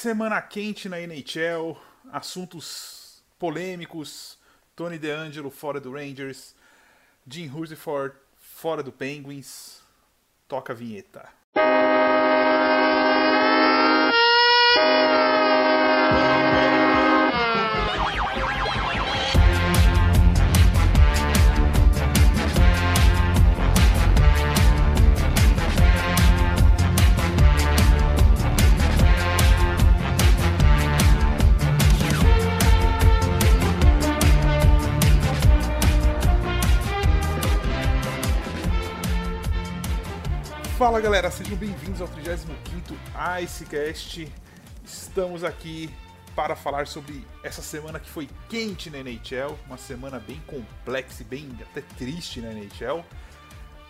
Semana quente na NHL, assuntos polêmicos. Tony DeAngelo fora do Rangers, Jim Rutherford fora do Penguins. Toca a vinheta. Fala galera, sejam bem-vindos ao 35º Icecast. Estamos aqui para falar sobre essa semana que foi quente na NHL, uma semana bem complexa e bem até triste na NHL.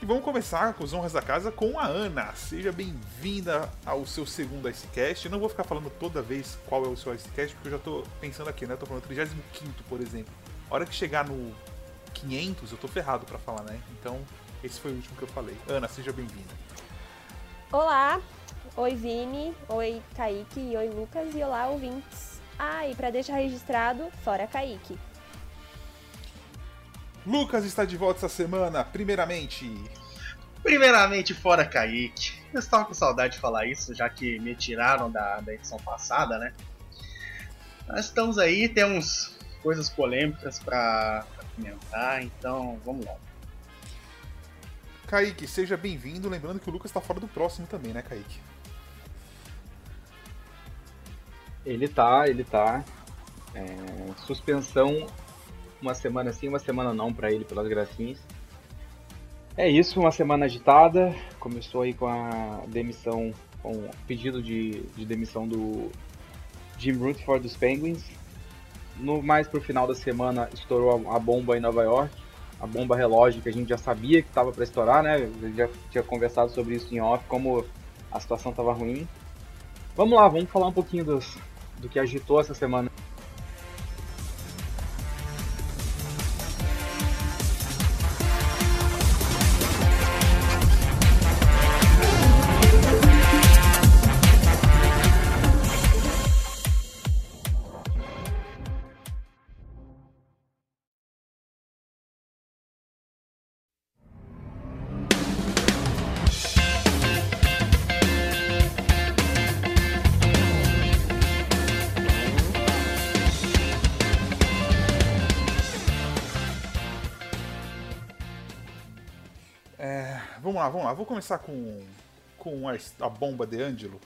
E vamos começar com os honras da casa com a Ana. Seja bem-vinda ao seu segundo Icecast. Eu não vou ficar falando toda vez qual é o seu Icecast, porque eu já estou pensando aqui, né? Eu tô falando 35º, por exemplo. A hora que chegar no 500, eu tô ferrado para falar, né? Então, esse foi o último que eu falei. Ana, seja bem-vinda. Olá, oi Vini, oi Kaique, e oi Lucas e olá ouvintes. Ah, e para deixar registrado, fora Kaique. Lucas está de volta essa semana, primeiramente. Primeiramente, fora Kaique. Eu estava com saudade de falar isso, já que me tiraram da, da edição passada, né? Nós estamos aí, temos coisas polêmicas para comentar, então vamos lá. Kaique, seja bem-vindo. Lembrando que o Lucas está fora do próximo também, né, Kaique? Ele tá, ele tá. É, suspensão uma semana sim, uma semana não para ele pelas gracinhas. É isso, uma semana agitada. Começou aí com a demissão, com o pedido de, de demissão do Jim Rutherford dos Penguins. No mais pro final da semana estourou a bomba em Nova York a bomba relógio que a gente já sabia que estava para estourar, né? A já tinha conversado sobre isso em off, como a situação estava ruim. Vamos lá, vamos falar um pouquinho dos, do que agitou essa semana. Vamos lá, vamos lá. Vou começar com, com a, a bomba de Ângelo.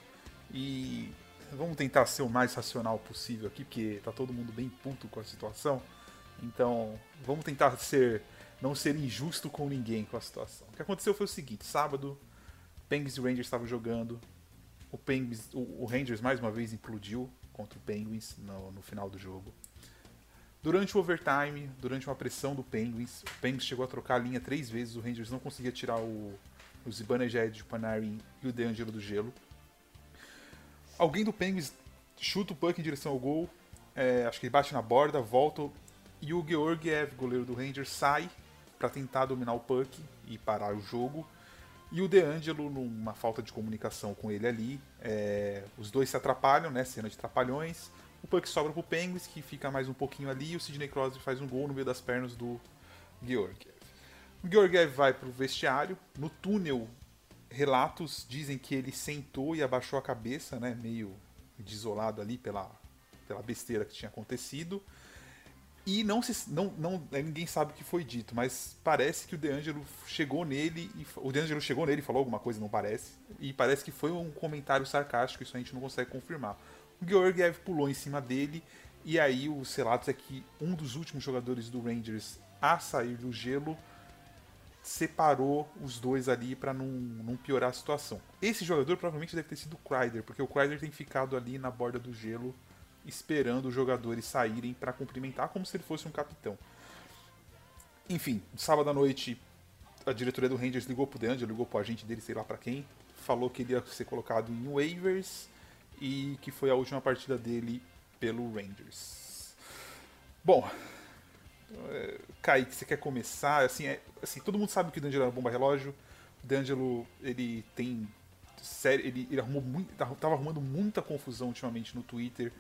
E vamos tentar ser o mais racional possível aqui, porque tá todo mundo bem puto com a situação. Então, vamos tentar ser não ser injusto com ninguém com a situação. O que aconteceu foi o seguinte: sábado, Penguins e Rangers estavam jogando. O, Penguins, o, o, Rangers mais uma vez implodiu contra o Penguins no, no final do jogo. Durante o overtime, durante uma pressão do Penguins, o Penguins chegou a trocar a linha três vezes, o Rangers não conseguia tirar o, o Zibanejad de Panarin e o DeAngelo do gelo. Alguém do Penguins chuta o puck em direção ao gol, é, acho que ele bate na borda, volta, e o Georgiev, goleiro do Rangers, sai para tentar dominar o puck e parar o jogo. E o DeAngelo, numa falta de comunicação com ele ali, é, os dois se atrapalham, né? Cena de trapalhões. O puck sobra pro Penguins, que fica mais um pouquinho ali, e o Sidney Crosby faz um gol no meio das pernas do Georgiev. O Georgiev vai pro vestiário, no túnel, relatos dizem que ele sentou e abaixou a cabeça, né, meio desolado ali pela, pela besteira que tinha acontecido. E não se, não, não, ninguém sabe o que foi dito, mas parece que o DeAngelo chegou nele e o DeAngelo chegou nele e falou alguma coisa, não parece. E parece que foi um comentário sarcástico, isso a gente não consegue confirmar. Georgiev pulou em cima dele e aí os relatos é que um dos últimos jogadores do Rangers a sair do gelo separou os dois ali para não, não piorar a situação. Esse jogador provavelmente deve ter sido o Kreider, porque o Kreider tem ficado ali na borda do gelo esperando os jogadores saírem para cumprimentar como se ele fosse um capitão. Enfim, sábado à noite a diretoria do Rangers ligou pro DeAngelo, ligou pro agente dele, sei lá para quem, falou que ele ia ser colocado em waivers e que foi a última partida dele pelo Rangers. Bom, é, Kaique, você quer começar? Assim, é, assim, todo mundo sabe que o D'Angelo é uma bomba relógio. O D'Angelo, ele tem sério, ele, ele arrumou muito, tava arrumando muita confusão ultimamente no Twitter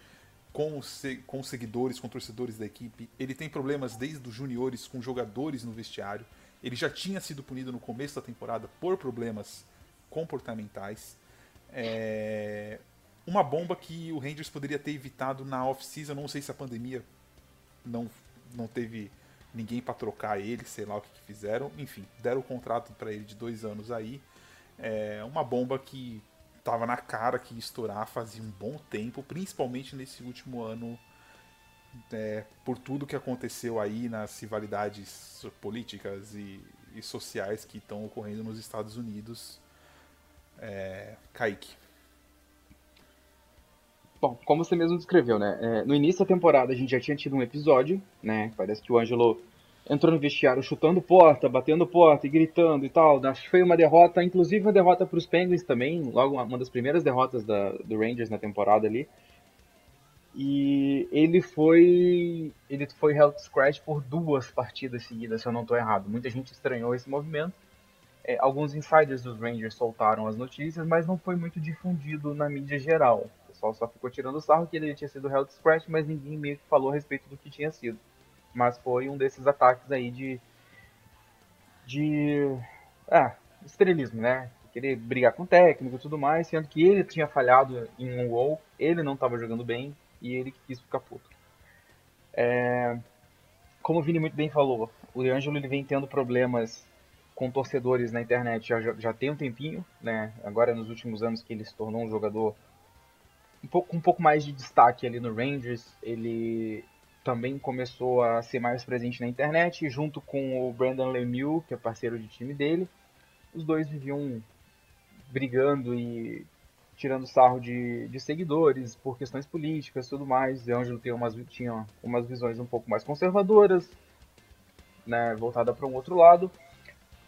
com os, com seguidores, com torcedores da equipe. Ele tem problemas desde os juniores com jogadores no vestiário. Ele já tinha sido punido no começo da temporada por problemas comportamentais. É... Uma bomba que o Rangers poderia ter evitado na off-season. Não sei se a pandemia não, não teve ninguém para trocar ele, sei lá o que, que fizeram. Enfim, deram o contrato para ele de dois anos aí. É uma bomba que tava na cara que ia estourar fazia um bom tempo, principalmente nesse último ano, é, por tudo que aconteceu aí nas rivalidades políticas e, e sociais que estão ocorrendo nos Estados Unidos. É, Kaique. Bom, como você mesmo descreveu, né? É, no início da temporada a gente já tinha tido um episódio, né? Parece que o Ângelo entrou no vestiário chutando porta, batendo porta e gritando e tal. Acho que foi uma derrota, inclusive uma derrota para os Penguins também, logo uma das primeiras derrotas da, do Rangers na temporada ali. E ele foi ele foi health scratch por duas partidas seguidas, se eu não estou errado. Muita gente estranhou esse movimento. É, alguns insiders dos Rangers soltaram as notícias, mas não foi muito difundido na mídia geral. Pessoal só ficou tirando sarro que ele tinha sido health scratch, mas ninguém meio que falou a respeito do que tinha sido. Mas foi um desses ataques aí de. de. Ah, estrelismo, né? Querer brigar com o técnico e tudo mais, sendo que ele tinha falhado em um gol, ele não estava jogando bem e ele quis ficar puto. É... Como o Vini muito bem falou, o Ângelo ele vem tendo problemas com torcedores na internet já, já tem um tempinho, né? Agora nos últimos anos que ele se tornou um jogador um pouco, um pouco mais de destaque ali no Rangers, ele também começou a ser mais presente na internet, junto com o Brandon Lemieux, que é parceiro de time dele. Os dois viviam brigando e tirando sarro de, de seguidores por questões políticas tudo mais. De Ângelo tinha umas, tinha umas visões um pouco mais conservadoras, né, voltada para um outro lado.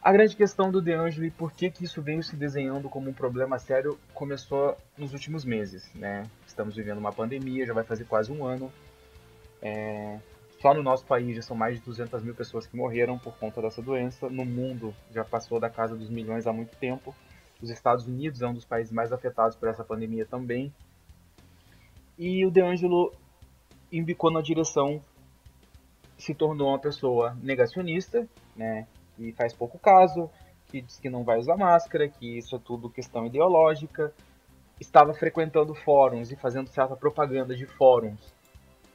A grande questão do DeAngelo e por que, que isso veio se desenhando como um problema sério começou nos últimos meses. Né? Estamos vivendo uma pandemia, já vai fazer quase um ano. É, só no nosso país já são mais de 200 mil pessoas que morreram por conta dessa doença. No mundo já passou da casa dos milhões há muito tempo. Os Estados Unidos é um dos países mais afetados por essa pandemia também. E o DeAngelo embicou na direção, se tornou uma pessoa negacionista, né, que faz pouco caso, que diz que não vai usar máscara, que isso é tudo questão ideológica. Estava frequentando fóruns e fazendo certa propaganda de fóruns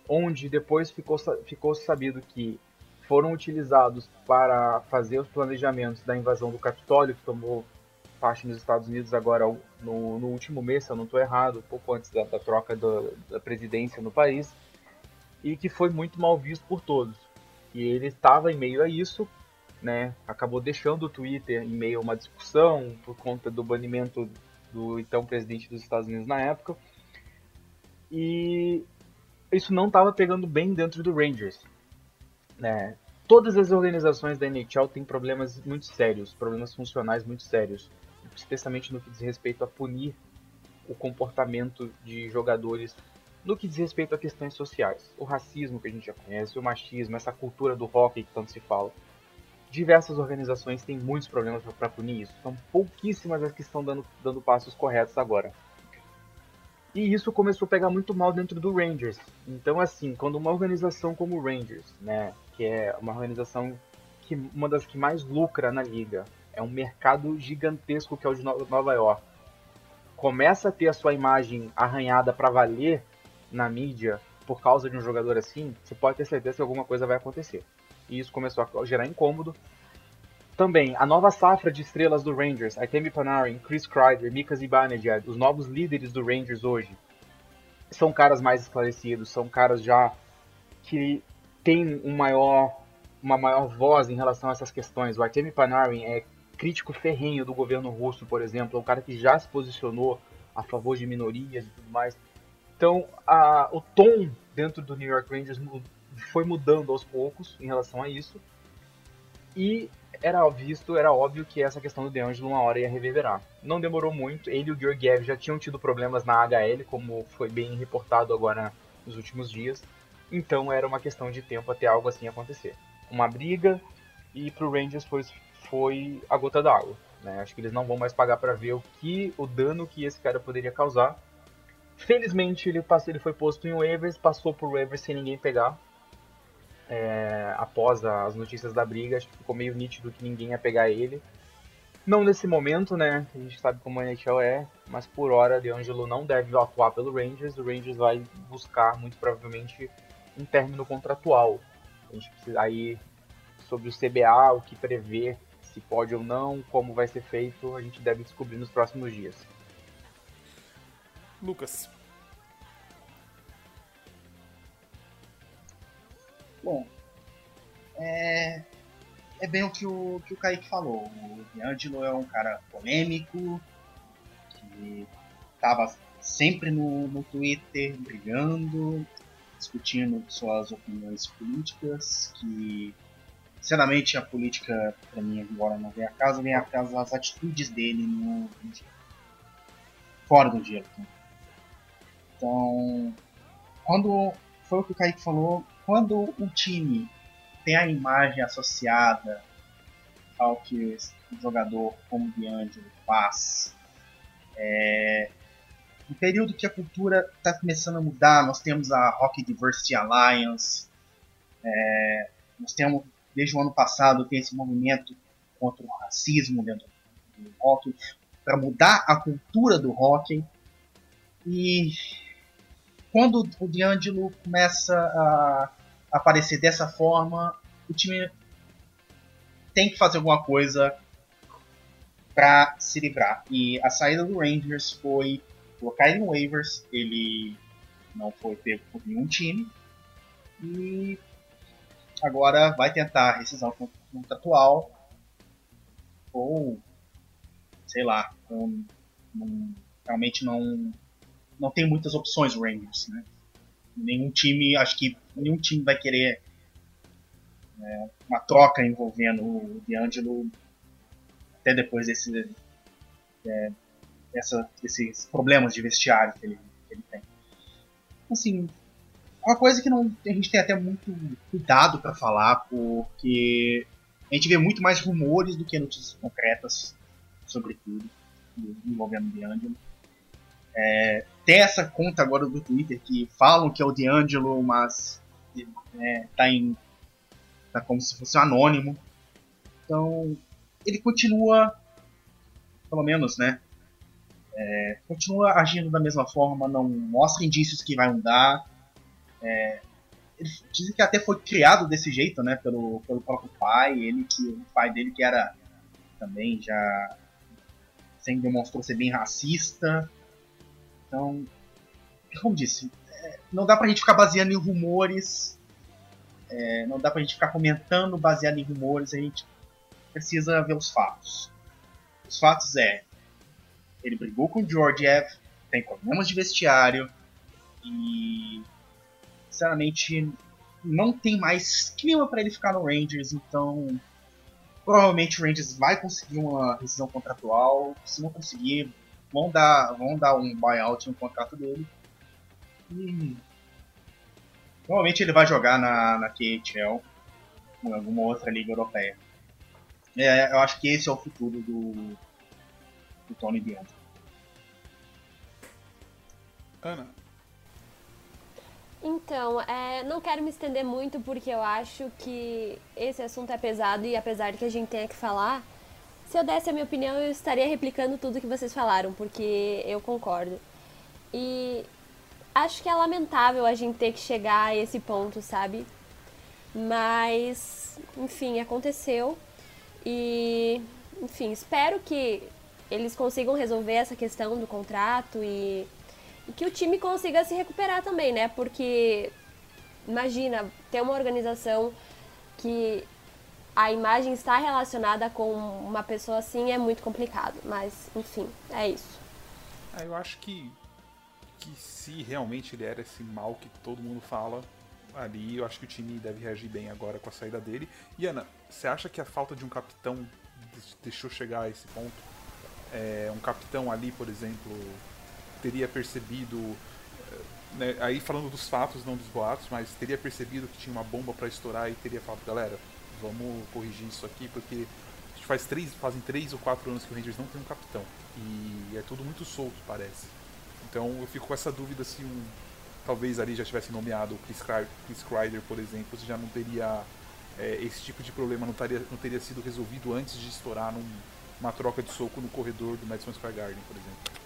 onde depois ficou, ficou sabido que foram utilizados para fazer os planejamentos da invasão do Capitólio, que tomou parte nos Estados Unidos agora no, no último mês, se eu não estou errado, pouco antes da, da troca do, da presidência no país, e que foi muito mal visto por todos. E ele estava em meio a isso, né, acabou deixando o Twitter em meio a uma discussão por conta do banimento do então presidente dos Estados Unidos na época. E isso não estava pegando bem dentro do Rangers. Né? Todas as organizações da NHL têm problemas muito sérios, problemas funcionais muito sérios, especialmente no que diz respeito a punir o comportamento de jogadores no que diz respeito a questões sociais. O racismo que a gente já conhece, o machismo, essa cultura do hockey que tanto se fala. Diversas organizações têm muitos problemas para punir isso. São pouquíssimas as que estão dando, dando passos corretos agora. E isso começou a pegar muito mal dentro do Rangers. Então, assim, quando uma organização como o Rangers, né, que é uma organização que uma das que mais lucra na liga, é um mercado gigantesco que é o de Nova York, começa a ter a sua imagem arranhada para valer na mídia por causa de um jogador assim, você pode ter certeza que alguma coisa vai acontecer. E isso começou a gerar incômodo, também, a nova safra de estrelas do Rangers, Artemi Panarin, Chris Kreider, Mika Zibanejad, os novos líderes do Rangers hoje, são caras mais esclarecidos, são caras já que têm um maior, uma maior voz em relação a essas questões. O Artemi Panarin é crítico ferrenho do governo russo, por exemplo, é um cara que já se posicionou a favor de minorias e tudo mais. Então, a, o tom dentro do New York Rangers foi mudando aos poucos em relação a isso. E era visto, era óbvio que essa questão do DeAngelo uma hora ia reverberar. Não demorou muito, ele e o Georgiev já tinham tido problemas na HL, como foi bem reportado agora nos últimos dias. Então era uma questão de tempo até algo assim acontecer. Uma briga e pro Rangers foi, foi a gota d'água. Né? Acho que eles não vão mais pagar para ver o que o dano que esse cara poderia causar. Felizmente ele, passou, ele foi posto em waivers, passou por waivers sem ninguém pegar. É, após as notícias da briga, acho que ficou meio nítido que ninguém ia pegar ele. Não nesse momento, né? A gente sabe como a NHL é, mas por hora, DeAngelo não deve atuar pelo Rangers. O Rangers vai buscar, muito provavelmente, um término contratual. A gente precisa aí sobre o CBA, o que prevê, se pode ou não, como vai ser feito, a gente deve descobrir nos próximos dias. Lucas. Bom, é, é bem o que o, que o Kaique falou. O D'Angelo é um cara polêmico, que estava sempre no, no Twitter brigando, discutindo suas opiniões políticas, que sinceramente a política para mim agora não vem a casa, vem a casa as atitudes dele no, no fora do dia. Então, quando foi o que o Kaique falou, quando o time tem a imagem associada ao que o jogador como D'Angelo faz, é, no período que a cultura está começando a mudar, nós temos a Rock Diversity Alliance, é, nós temos, desde o ano passado, tem esse movimento contra o racismo dentro do rock, para mudar a cultura do rock. E quando o D'Angelo começa a aparecer dessa forma, o time tem que fazer alguma coisa para se livrar. E a saída do Rangers foi colocar ele no waivers, ele não foi pego por nenhum time. E agora vai tentar rescisão contratual ou sei lá, um, um, realmente não não tem muitas opções o Rangers, né? Nenhum time, acho que nenhum time vai querer né, uma troca envolvendo o D'Angelo até depois desse, é, essa, desses problemas de vestiário que ele, que ele tem. Assim, uma coisa que não, a gente tem até muito cuidado para falar, porque a gente vê muito mais rumores do que notícias concretas sobre tudo envolvendo o D'Angelo. É, tem essa conta agora do Twitter que falam que é o D'Angelo, mas é, tá em. tá como se fosse um anônimo. Então, ele continua, pelo menos, né? É, continua agindo da mesma forma, não mostra indícios que vai mudar. É, ele dizem que até foi criado desse jeito, né? Pelo, pelo próprio pai, ele que o pai dele que era também já sempre demonstrou ser bem racista. Então, como disse, é, não dá pra gente ficar baseando em rumores, é, não dá pra gente ficar comentando baseado em rumores, a gente precisa ver os fatos. Os fatos é, ele brigou com o Georgiev, tem problemas de vestiário e, sinceramente, não tem mais clima para ele ficar no Rangers, então provavelmente o Rangers vai conseguir uma rescisão contratual. Se não conseguir, vão dar, vão dar um buyout no contrato dele. E provavelmente ele vai jogar na, na KHL ou em alguma outra liga europeia. É, eu acho que esse é o futuro do, do Tony Bianco. Ana. Então, é, não quero me estender muito porque eu acho que esse assunto é pesado e apesar de que a gente tenha que falar, se eu desse a minha opinião, eu estaria replicando tudo que vocês falaram, porque eu concordo. E acho que é lamentável a gente ter que chegar a esse ponto, sabe? Mas, enfim, aconteceu. E, enfim, espero que eles consigam resolver essa questão do contrato e, e que o time consiga se recuperar também, né? Porque, imagina, ter uma organização que a imagem está relacionada com uma pessoa assim é muito complicado. Mas, enfim, é isso. É, eu acho que, que se realmente ele era esse mal que todo mundo fala ali, eu acho que o time deve reagir bem agora com a saída dele. E Ana, você acha que a falta de um capitão deixou chegar a esse ponto? É, um capitão ali, por exemplo, teria percebido eh, né, aí falando dos fatos, não dos boatos, mas teria percebido que tinha uma bomba para estourar e teria falado, galera, vamos corrigir isso aqui, porque faz três, fazem três ou quatro anos que o Rangers não tem um capitão. E é tudo muito solto, parece. Então eu fico com essa dúvida se um, talvez ali já tivesse nomeado o Chris, Chris Kreider, por exemplo, se já não teria é, esse tipo de problema não teria, não teria sido resolvido antes de estourar num, uma troca de soco no corredor do Madison Square Garden, por exemplo.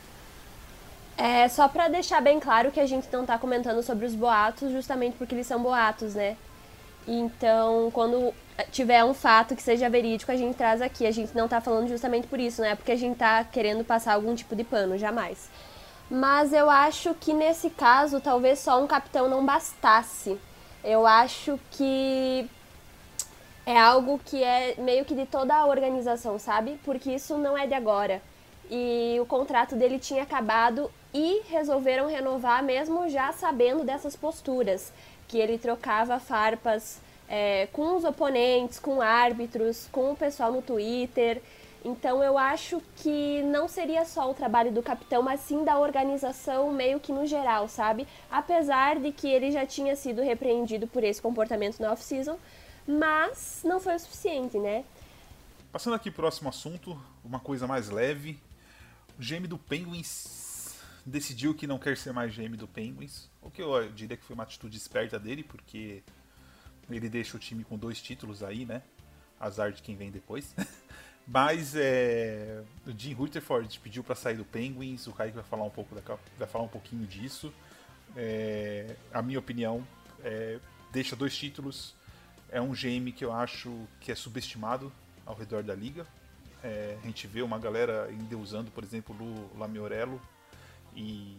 É, só para deixar bem claro que a gente não tá comentando sobre os boatos justamente porque eles são boatos, né? Então, quando tiver um fato que seja verídico, a gente traz aqui. A gente não tá falando justamente por isso, né? Porque a gente tá querendo passar algum tipo de pano, jamais. Mas eu acho que nesse caso, talvez só um capitão não bastasse. Eu acho que é algo que é meio que de toda a organização, sabe? Porque isso não é de agora. E o contrato dele tinha acabado e resolveram renovar mesmo já sabendo dessas posturas, que ele trocava farpas é, com os oponentes, com árbitros, com o pessoal no Twitter. Então eu acho que não seria só o trabalho do capitão, mas sim da organização meio que no geral, sabe? Apesar de que ele já tinha sido repreendido por esse comportamento na off-season, mas não foi o suficiente, né? Passando aqui pro próximo assunto, uma coisa mais leve. O GM do Penguins decidiu que não quer ser mais GM do Penguins, o que eu diria que foi uma atitude esperta dele, porque ele deixa o time com dois títulos aí, né? Azar de quem vem depois. Mas é, o Jim Rutherford pediu para sair do Penguins, o Kaique vai falar um pouco da, vai falar um pouquinho disso. É, a minha opinião é, deixa dois títulos, é um GM que eu acho que é subestimado ao redor da liga. É, a gente vê uma galera endeusando, por exemplo, o Lamiorello e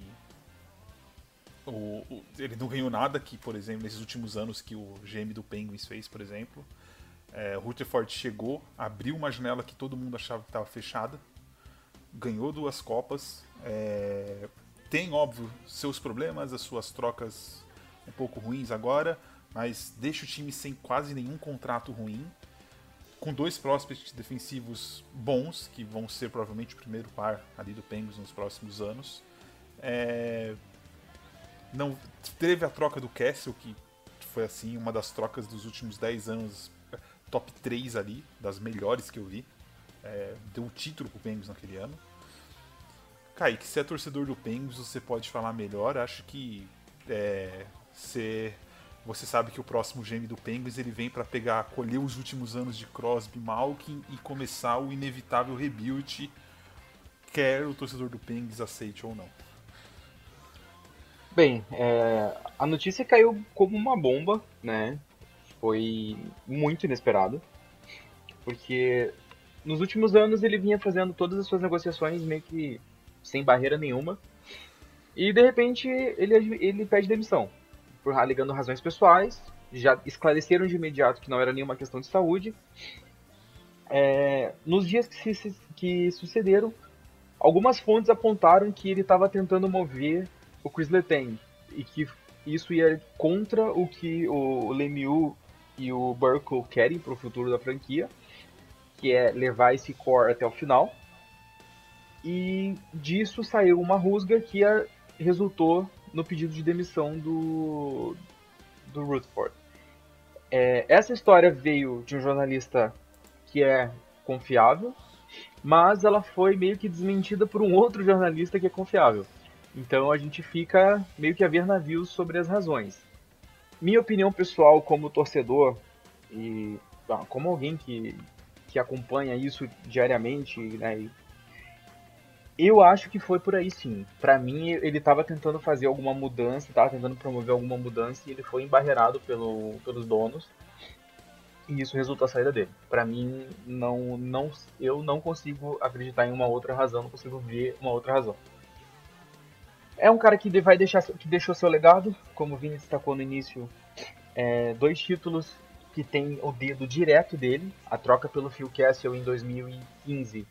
o, o, ele não ganhou nada que, por exemplo, nesses últimos anos que o GM do Penguins fez, por exemplo. É, Rutherford chegou, abriu uma janela que todo mundo achava que estava fechada, ganhou duas copas, é, tem, óbvio, seus problemas, as suas trocas um pouco ruins agora, mas deixa o time sem quase nenhum contrato ruim, com dois prospects defensivos bons, que vão ser provavelmente o primeiro par ali do Penguins nos próximos anos. É... Não teve a troca do Castle, que foi assim uma das trocas dos últimos 10 anos, top 3 ali, das melhores que eu vi. É... Deu o título pro Penguins naquele ano. Kaique, se é torcedor do Penguins, você pode falar melhor. Acho que é, ser você sabe que o próximo GM do Penguins ele vem para pegar, colher os últimos anos de Crosby, Malkin e começar o inevitável rebuild, quer o torcedor do Penguins aceite ou não. Bem, é, a notícia caiu como uma bomba, né? Foi muito inesperado, porque nos últimos anos ele vinha fazendo todas as suas negociações meio que sem barreira nenhuma, e de repente ele, ele pede demissão por alegando razões pessoais, já esclareceram de imediato que não era nenhuma questão de saúde. É, nos dias que, se, que sucederam, algumas fontes apontaram que ele estava tentando mover o Chris Letang e que isso ia contra o que o Lemieux e o Burkle querem para o futuro da franquia, que é levar esse core até o final. E disso saiu uma rusga que resultou no pedido de demissão do, do Rutherford. É, essa história veio de um jornalista que é confiável, mas ela foi meio que desmentida por um outro jornalista que é confiável. Então a gente fica meio que a ver navios sobre as razões. Minha opinião pessoal como torcedor e ah, como alguém que, que acompanha isso diariamente né, eu acho que foi por aí sim. Para mim, ele estava tentando fazer alguma mudança, estava tentando promover alguma mudança e ele foi embarreirado pelo, pelos donos. E isso resultou a saída dele. Para mim, não, não, eu não consigo acreditar em uma outra razão, não consigo ver uma outra razão. É um cara que vai deixar, que deixou seu legado, como o Vini destacou no início, é, dois títulos que tem o dedo direto dele. A troca pelo Phil Castle em 2015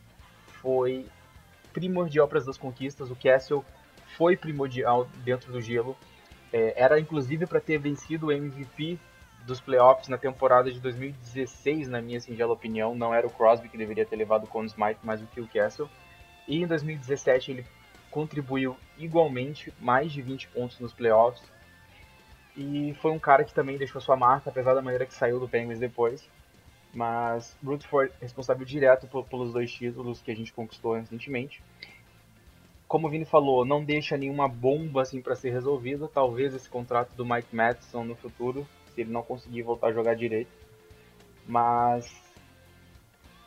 foi primordial para as duas conquistas. O Castle foi primordial dentro do gelo. É, era inclusive para ter vencido o MVP dos playoffs na temporada de 2016, na minha singela opinião. Não era o Crosby que deveria ter levado o Conn Smythe, mas o Phil Castle. E em 2017 ele contribuiu igualmente, mais de 20 pontos nos playoffs. E foi um cara que também deixou sua marca, apesar da maneira que saiu do Penguins depois. Mas Rutherford é responsável direto pelos dois títulos que a gente conquistou recentemente. Como o Vini falou, não deixa nenhuma bomba assim para ser resolvida. Talvez esse contrato do Mike Madison no futuro, se ele não conseguir voltar a jogar direito. Mas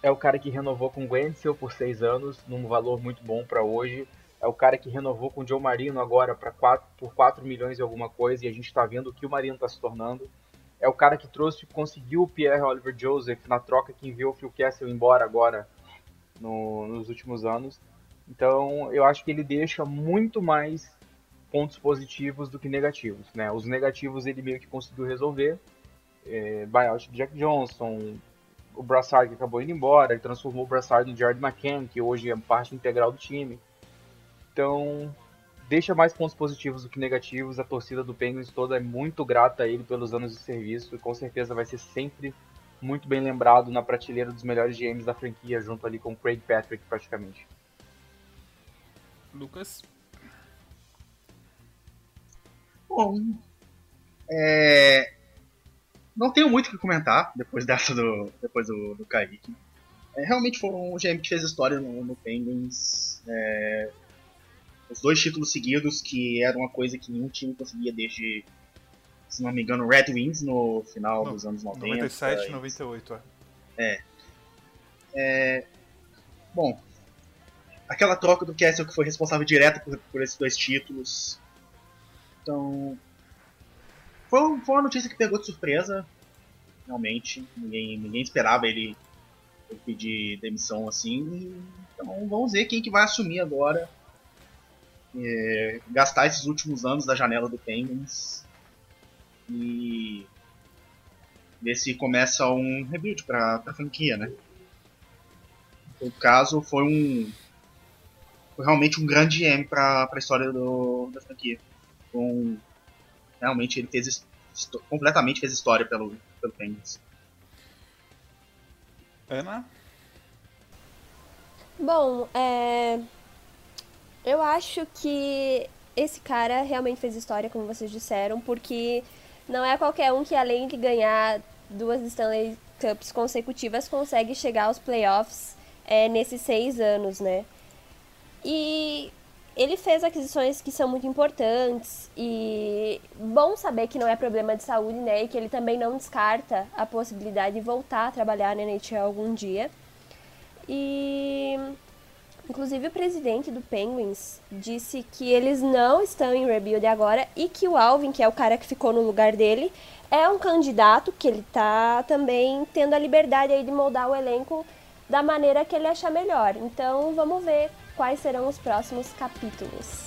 é o cara que renovou com Gwenzel por seis anos, num valor muito bom para hoje. É o cara que renovou com o Joe Marino agora quatro, por 4 milhões e alguma coisa, e a gente está vendo o que o Marino está se tornando é o cara que trouxe, conseguiu o Pierre Oliver Joseph na troca que enviou o Phil Kessel embora agora no, nos últimos anos. Então eu acho que ele deixa muito mais pontos positivos do que negativos. Né? Os negativos ele meio que conseguiu resolver. É, buyout de Jack Johnson, o Brassard que acabou indo embora, ele transformou o Brassard no Jared McCann, que hoje é parte integral do time. Então deixa mais pontos positivos do que negativos. A torcida do Penguins toda é muito grata a ele pelos anos de serviço e com certeza vai ser sempre muito bem lembrado na prateleira dos melhores GMs da franquia, junto ali com Craig Patrick praticamente. Lucas? Bom, é... não tenho muito o que comentar depois dessa do depois do, do Kaique. É, realmente foi um GM que fez história no, no Penguins. É os dois títulos seguidos, que era uma coisa que nenhum time conseguia desde, se não me engano, Red Wings no final não, dos anos 90. 97 e 98, é. é. é. Bom, aquela troca do Kessel que foi responsável direto por, por esses dois títulos. Então. Foi, foi uma notícia que pegou de surpresa, realmente. Ninguém, ninguém esperava ele, ele pedir demissão assim. Então vamos ver quem que vai assumir agora é, gastar esses últimos anos da janela do Penguins e ver se começa um rebuild para a franquia, né? No caso, foi um foi realmente um grande M para a história do, da franquia. Um, realmente ele fez completamente fez história pelo pelo Penguins. Ana? Bom, é, eu acho que esse cara realmente fez história, como vocês disseram, porque não é qualquer um que, além de ganhar duas Stanley Cups consecutivas, consegue chegar aos playoffs é, nesses seis anos, né? E ele fez aquisições que são muito importantes e bom saber que não é problema de saúde, né? E que ele também não descarta a possibilidade de voltar a trabalhar na NHL algum dia. E Inclusive, o presidente do Penguins disse que eles não estão em rebuild agora e que o Alvin, que é o cara que ficou no lugar dele, é um candidato que ele está também tendo a liberdade aí de moldar o elenco da maneira que ele achar melhor. Então, vamos ver quais serão os próximos capítulos.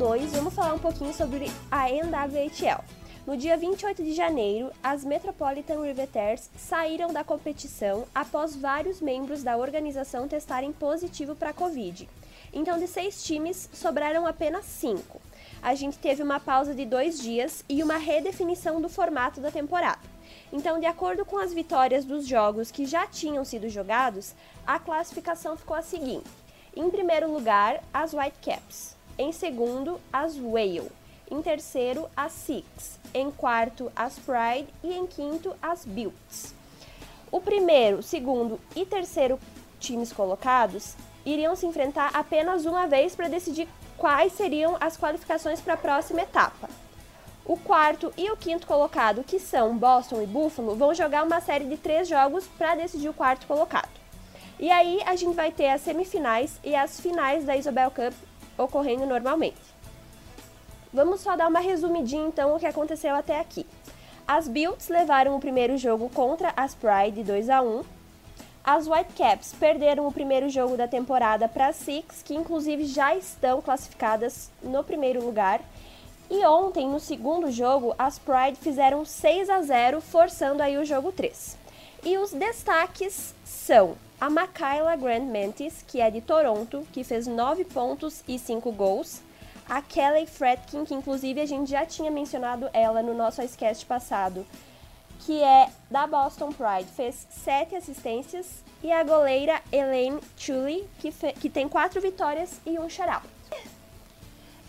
2, vamos falar um pouquinho sobre a NWHL. No dia 28 de janeiro, as Metropolitan Riveters saíram da competição após vários membros da organização testarem positivo para a Covid. Então, de seis times, sobraram apenas cinco. A gente teve uma pausa de dois dias e uma redefinição do formato da temporada. Então, de acordo com as vitórias dos jogos que já tinham sido jogados, a classificação ficou a seguinte: em primeiro lugar, as Whitecaps. Em segundo, as Whale. Em terceiro, as Six. Em quarto, as Pride. E em quinto, as Builds. O primeiro, segundo e terceiro times colocados iriam se enfrentar apenas uma vez para decidir quais seriam as qualificações para a próxima etapa. O quarto e o quinto colocado, que são Boston e Buffalo, vão jogar uma série de três jogos para decidir o quarto colocado. E aí a gente vai ter as semifinais e as finais da Isobel Cup ocorrendo normalmente. Vamos só dar uma resumidinha então o que aconteceu até aqui. As Builds levaram o primeiro jogo contra as Pride 2 a 1. As Whitecaps perderam o primeiro jogo da temporada para as Six, que inclusive já estão classificadas no primeiro lugar. E ontem, no segundo jogo, as Pride fizeram 6 a 0, forçando aí o jogo 3. E os destaques são a Makayla Grant Mantis, que é de Toronto, que fez 9 pontos e 5 gols. A Kelly Fredkin, que inclusive a gente já tinha mencionado ela no nosso Icecast passado, que é da Boston Pride, fez 7 assistências. E a goleira Elaine Chuley, que, que tem 4 vitórias e um shutout.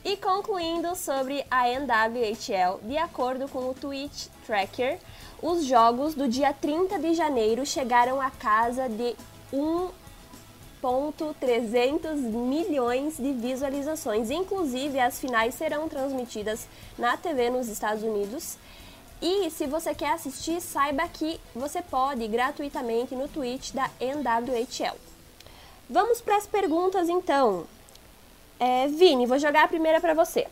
E concluindo sobre a NWHL, de acordo com o Twitch Tracker, os jogos do dia 30 de janeiro chegaram a casa de 1.300 milhões de visualizações. Inclusive, as finais serão transmitidas na TV nos Estados Unidos. E se você quer assistir, saiba que você pode gratuitamente no Twitch da NWHL. Vamos para as perguntas então. É, Vini, vou jogar a primeira para você.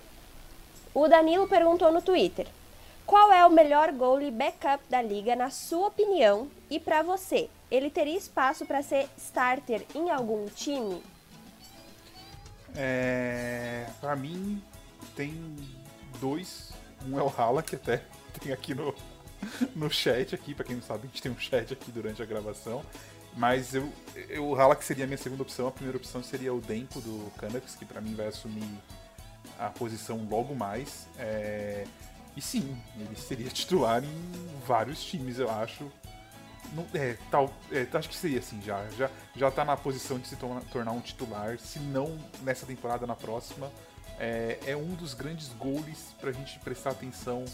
O Danilo perguntou no Twitter: Qual é o melhor goalie backup da liga, na sua opinião? E para você, ele teria espaço para ser starter em algum time? É, para mim, tem dois. Um é o Hala, que até tem aqui no, no chat aqui, para quem não sabe, a gente tem um chat aqui durante a gravação. Mas eu, eu, o Halak seria a minha segunda opção. A primeira opção seria o Denko do Canucks, que para mim vai assumir a posição logo mais. É... E sim, ele seria titular em vários times, eu acho. Não, é, tal, é, acho que seria assim já. Já, já tá na posição de se tornar, tornar um titular, se não nessa temporada, na próxima. É, é um dos grandes goles pra gente prestar atenção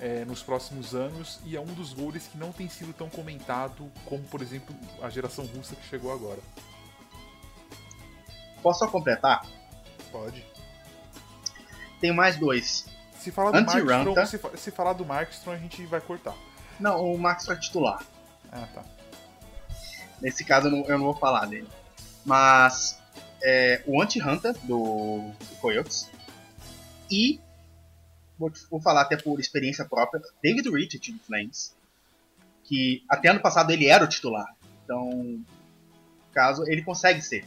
é, nos próximos anos e é um dos goles que não tem sido tão comentado como, por exemplo, a geração russa que chegou agora. Posso só completar? Pode. Tem mais dois. Se falar do Markstrom, se, se, falar do Markstrom, a gente vai cortar. Não, o Markstrom é titular. Ah, tá. Nesse caso eu não, eu não vou falar dele. Mas é, o Anti-Hunter do, do Coyotes e vou, vou falar até por experiência própria, David Richard do Flames, que até ano passado ele era o titular. Então, caso ele consegue ser.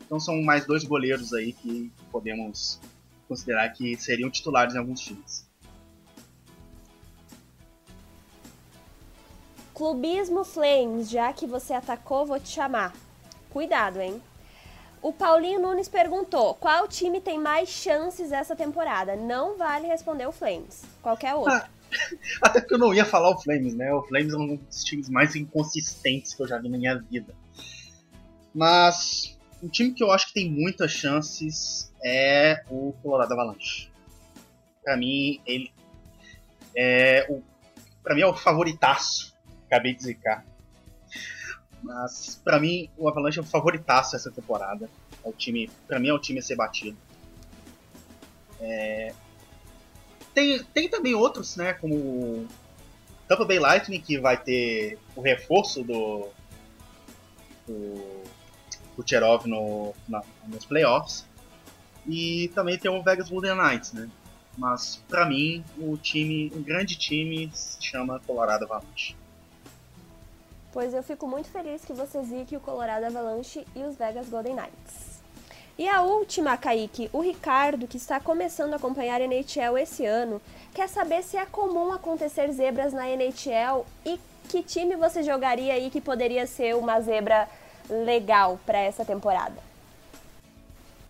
Então são mais dois goleiros aí que podemos considerar que seriam titulares em alguns times. Clubismo Flames, já que você atacou, vou te chamar. Cuidado, hein? O Paulinho Nunes perguntou: qual time tem mais chances essa temporada? Não vale responder o Flames. Qualquer outro. Ah, até porque eu não ia falar o Flames, né? O Flames é um dos times mais inconsistentes que eu já vi na minha vida. Mas um time que eu acho que tem muitas chances é o Colorado Avalanche. Para mim, ele é o para mim é o favoritaço. Acabei de zicar. Mas para mim o Avalanche é o favoritaço essa temporada. É o time, para mim é o time a ser batido. É... Tem, tem também outros, né, como o Tampa Bay Lightning que vai ter o reforço do do Kucherov no, nos playoffs. E também tem o Vegas Golden Knights, né? Mas para mim o time, um grande time se chama Colorado Avalanche pois eu fico muito feliz que você zique o Colorado Avalanche e os Vegas Golden Knights. E a última, Kaique, o Ricardo, que está começando a acompanhar a NHL esse ano, quer saber se é comum acontecer zebras na NHL e que time você jogaria aí que poderia ser uma zebra legal para essa temporada?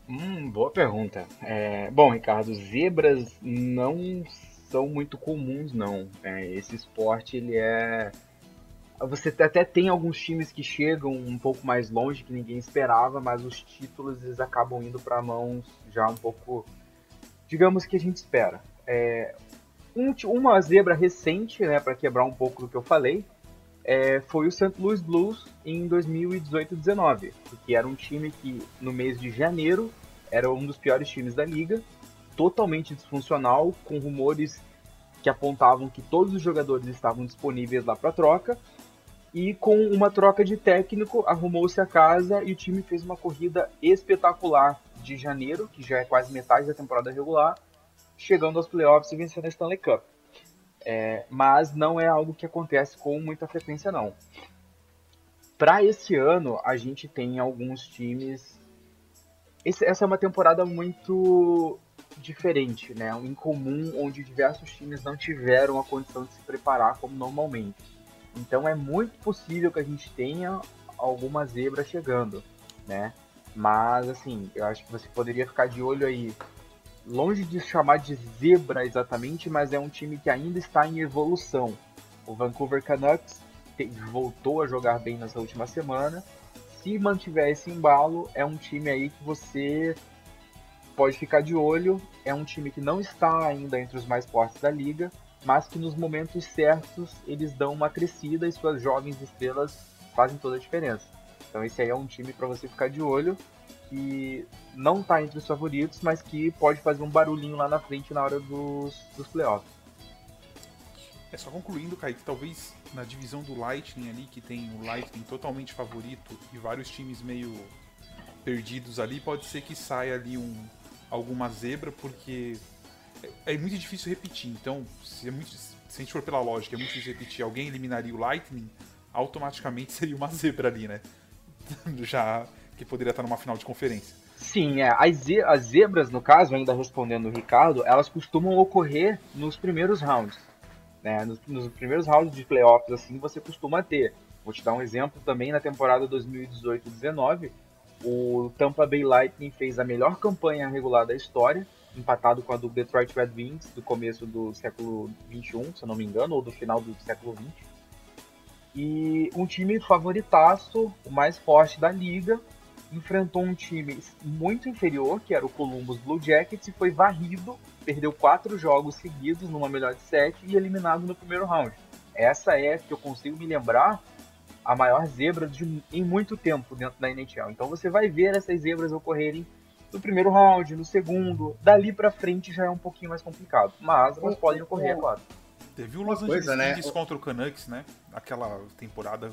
Hum, boa pergunta. É, bom, Ricardo, zebras não são muito comuns, não. É, esse esporte ele é você até tem alguns times que chegam um pouco mais longe que ninguém esperava, mas os títulos eles acabam indo para mãos já um pouco, digamos que a gente espera. É, um, uma zebra recente, né, para quebrar um pouco do que eu falei, é, foi o St. Louis Blues em 2018-19, que era um time que no mês de janeiro era um dos piores times da liga totalmente disfuncional, com rumores que apontavam que todos os jogadores estavam disponíveis lá para troca. E com uma troca de técnico, arrumou-se a casa e o time fez uma corrida espetacular de janeiro, que já é quase metade da temporada regular, chegando aos playoffs e vencendo a Stanley Cup. É, mas não é algo que acontece com muita frequência, não. Para esse ano, a gente tem alguns times. Esse, essa é uma temporada muito diferente, né? Um incomum onde diversos times não tiveram a condição de se preparar como normalmente. Então é muito possível que a gente tenha alguma zebra chegando, né? Mas assim, eu acho que você poderia ficar de olho aí. Longe de chamar de zebra exatamente, mas é um time que ainda está em evolução. O Vancouver Canucks voltou a jogar bem nessa última semana. Se mantiver esse embalo, é um time aí que você pode ficar de olho. É um time que não está ainda entre os mais fortes da liga, mas que nos momentos certos eles dão uma crescida e suas jovens estrelas fazem toda a diferença. Então esse aí é um time para você ficar de olho que não está entre os favoritos, mas que pode fazer um barulhinho lá na frente na hora dos, dos playoffs. É só concluindo, Kaique, talvez na divisão do Lightning ali, que tem o Lightning totalmente favorito e vários times meio perdidos ali, pode ser que saia ali um, alguma zebra, porque é, é muito difícil repetir. Então, se, é muito, se a gente for pela lógica, é muito difícil repetir, alguém eliminaria o Lightning, automaticamente seria uma zebra ali, né? Já que poderia estar numa final de conferência. Sim, é. As, ze as zebras, no caso, ainda respondendo o Ricardo, elas costumam ocorrer nos primeiros rounds. Né? Nos, nos primeiros rounds de playoffs, assim, você costuma ter. Vou te dar um exemplo também na temporada 2018-19. O Tampa Bay Lightning fez a melhor campanha regular da história, empatado com a do Detroit Red Wings do começo do século 21, se eu não me engano, ou do final do século 20. E um time favoritaço, o mais forte da liga, enfrentou um time muito inferior, que era o Columbus Blue Jackets, e foi varrido, perdeu quatro jogos seguidos numa melhor de sete e eliminado no primeiro round. Essa é, que eu consigo me lembrar, a maior zebra de, em muito tempo dentro da NHL. Então você vai ver essas zebras ocorrerem no primeiro round, no segundo, dali para frente já é um pouquinho mais complicado, mas elas podem ocorrer, é claro. Teve o Los Angeles coisa, né? Kings contra o Canucks, né? Aquela temporada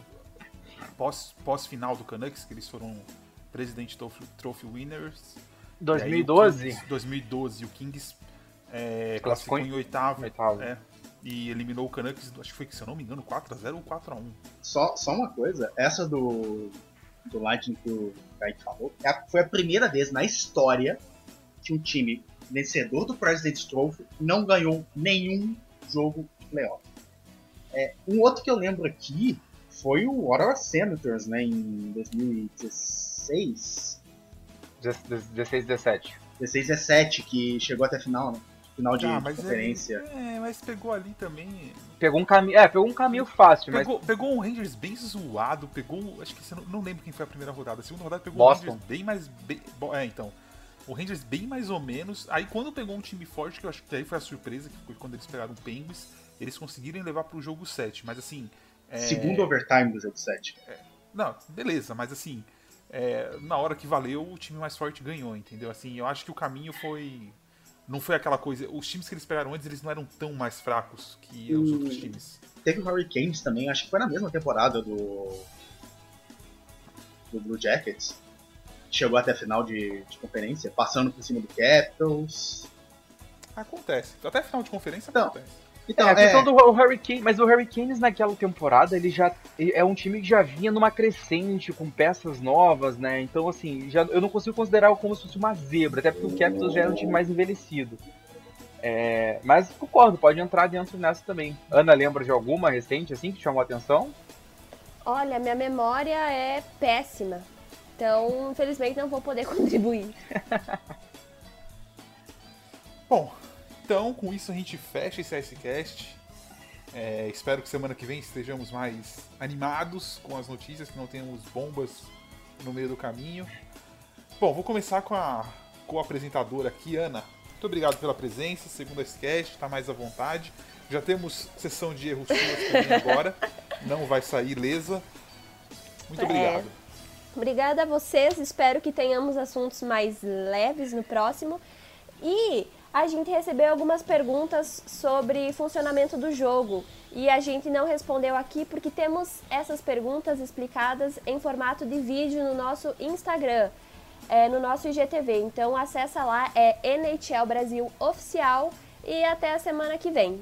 pós, pós-final do Canucks, que eles foram President Trophy, Trophy Winners. 2012? Kings, 2012. O Kings é, classificou em oitavo. oitavo. É, e eliminou o Canucks, acho que foi, se eu não me engano, 4x0 ou 4x1. Só, só uma coisa, essa do, do Lightning que o Kaique falou, é foi a primeira vez na história que um time vencedor do President's Trophy não ganhou nenhum jogo de playoff. É, um outro que eu lembro aqui foi o Ottawa Senators, né, em 2016. 16, 17. 16, 17, que chegou até a final, né? Final de, ah, de conferência. é, mas pegou ali também. Pegou um caminho. É, pegou um caminho fácil, pegou, mas. Pegou um Rangers bem zoado, pegou. Acho que não, não lembro quem foi a primeira rodada. A segunda rodada pegou Boston. um Rangers bem mais. Bem, é, então. O Rangers bem mais ou menos. Aí quando pegou um time forte, que eu acho que aí foi a surpresa, que foi quando eles pegaram o Penguins, eles conseguiram levar pro jogo 7. Mas assim. É... Segundo overtime do jogo 7. É... Não, beleza, mas assim. É... na hora que valeu, o time mais forte ganhou, entendeu? Assim, eu acho que o caminho foi. Não foi aquela coisa. Os times que eles pegaram antes, eles não eram tão mais fracos que os outros times. Teve o Hurricanes também, acho que foi na mesma temporada do. do Blue Jackets chegou até a final de, de, conferência, passando por cima do Capitals. Acontece. Até a final de conferência então, acontece. Então, é, a questão é... do Hurricane, mas o Hurricanes naquela temporada, ele já é um time que já vinha numa crescente com peças novas, né? Então assim, já, eu não consigo considerar como se fosse uma zebra, até porque o Capitals já era um time mais envelhecido. É, mas concordo, pode entrar dentro nessa também. Ana, lembra de alguma recente assim que te chamou a atenção? Olha, minha memória é péssima. Então, infelizmente, não vou poder contribuir. Bom, então com isso a gente fecha esse SCast. É, espero que semana que vem estejamos mais animados com as notícias, que não tenhamos bombas no meio do caminho. Bom, vou começar com a, com a apresentadora aqui, Ana. Muito obrigado pela presença, segunda SCast, está mais à vontade. Já temos sessão de erros suas agora, não vai sair lesa. Muito é. obrigado. Obrigada a vocês, espero que tenhamos assuntos mais leves no próximo. E a gente recebeu algumas perguntas sobre funcionamento do jogo e a gente não respondeu aqui porque temos essas perguntas explicadas em formato de vídeo no nosso Instagram, é, no nosso IGTV. Então acessa lá, é NHL Brasil Oficial e até a semana que vem.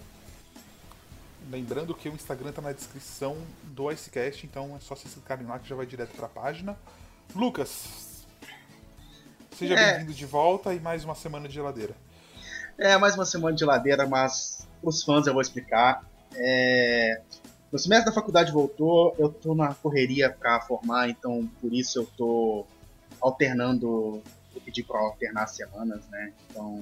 Lembrando que o Instagram está na descrição do Icecast, então é só vocês clicarem lá que já vai direto para a página. Lucas, seja é. bem-vindo de volta e mais uma semana de geladeira. É, mais uma semana de geladeira, mas os fãs eu vou explicar. É... Meu semestre da faculdade voltou, eu tô na correria para formar, então por isso eu tô alternando, eu pedi para alternar semanas, né? Então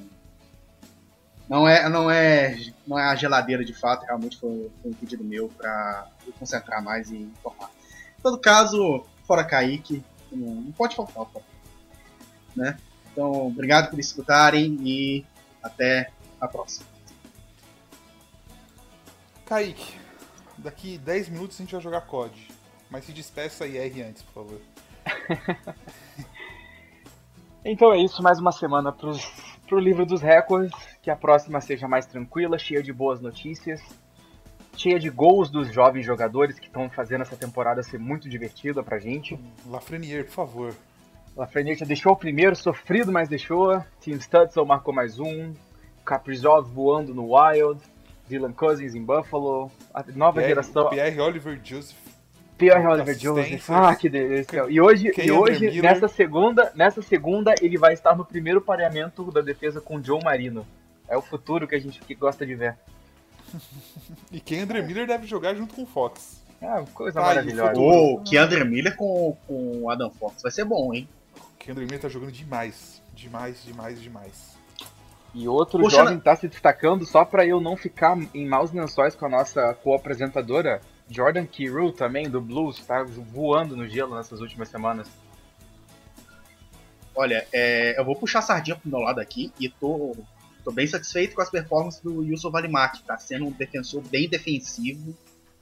não é, não é, não é a geladeira de fato, realmente foi, foi um pedido meu para me concentrar mais e informar. Em todo caso, fora Kaique, não, não pode faltar, né? Então, obrigado por escutarem e até a próxima. Kaique, daqui 10 minutos a gente vai jogar COD, mas se despeça e R antes, por favor. então é isso, mais uma semana pros, pro livro dos recordes que a próxima seja mais tranquila, cheia de boas notícias, cheia de gols dos jovens jogadores que estão fazendo essa temporada ser muito divertida pra gente. Lafreniere, por favor. Lafreniere deixou o primeiro, sofrido, mas deixou. Tim Stutzel marcou mais um. Caprizov voando no Wild. Dylan Cousins em Buffalo. A nova Pierre, geração. Pierre Oliver Joseph Pierre Oliver Joseph. Ah, que delícia. E hoje, e hoje nessa segunda, nessa segunda, ele vai estar no primeiro pareamento da defesa com Joe Marino. É o futuro que a gente gosta de ver. e Kendra Miller deve jogar junto com o Fox. Ah, coisa ah, maravilhosa. Ô, oh, Kendra Miller com, com o Adam Fox vai ser bom, hein? Kendra Miller tá jogando demais. Demais, demais, demais. E outro Poxa, jovem tá se destacando só para eu não ficar em maus lençóis com a nossa co-apresentadora, Jordan Kirill também, do Blues, tá voando no gelo nessas últimas semanas. Olha, é, eu vou puxar a sardinha pro meu lado aqui e tô, tô bem satisfeito com as performances do Yusuf Valimak. Tá sendo um defensor bem defensivo,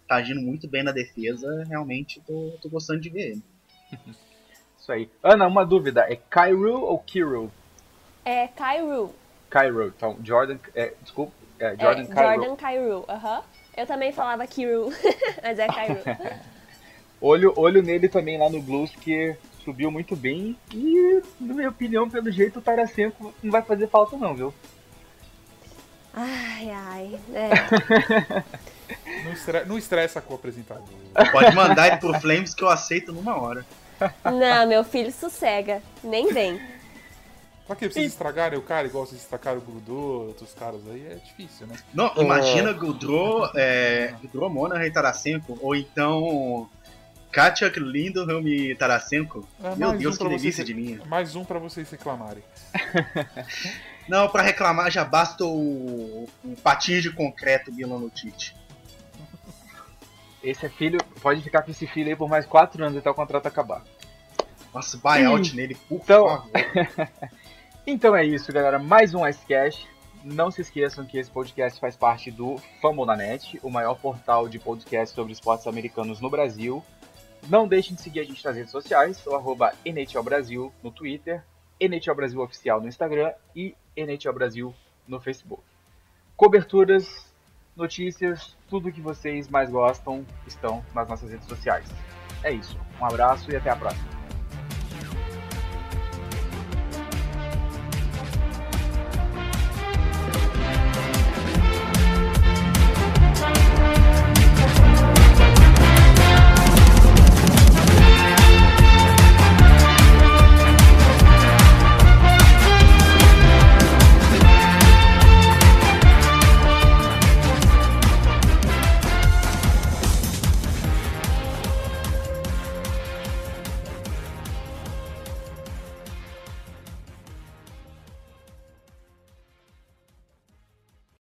tá agindo muito bem na defesa. Realmente tô, tô gostando de ver ele. Isso aí. Ana, uma dúvida: é Kyril ou Kirill? É Kyril. Kyril. Então, Jordan. É, desculpa. É, Jordan é, Kyril. Jordan Kyril, aham. Uh -huh. Eu também falava Kiru, mas é Kairu. olho, olho nele também lá no Blues, que subiu muito bem. E, na minha opinião, pelo jeito, o Tarasenko não vai fazer falta não, viu? Ai, ai. É. não, estressa, não estressa com o apresentador. Pode mandar ele pro Flames que eu aceito numa hora. Não, meu filho sossega. Nem vem. Pra que vocês estragarem o cara igual vocês estragaram o Grudô, outros caras aí? É difícil, né? Não, imagina Gudro, é, Gudro Mona e Tarasenko, ou então Katia Lindholm e Tarasenko. É, Meu Deus, um que delícia vocês, de linha. Mais um pra vocês reclamarem. Não, pra reclamar já basta o, o patins de concreto Milan no Tite. Esse é filho, pode ficar com esse filho aí por mais 4 anos até o contrato acabar. Nossa, buyout nele, por então... favor. Então é isso, galera. Mais um Icecast. Não se esqueçam que esse podcast faz parte do Famonanet, o maior portal de podcast sobre esportes americanos no Brasil. Não deixem de seguir a gente nas redes sociais, o arroba NHL Brasil no Twitter, NHL Brasil Oficial no Instagram e NHL Brasil no Facebook. Coberturas, notícias, tudo que vocês mais gostam estão nas nossas redes sociais. É isso. Um abraço e até a próxima.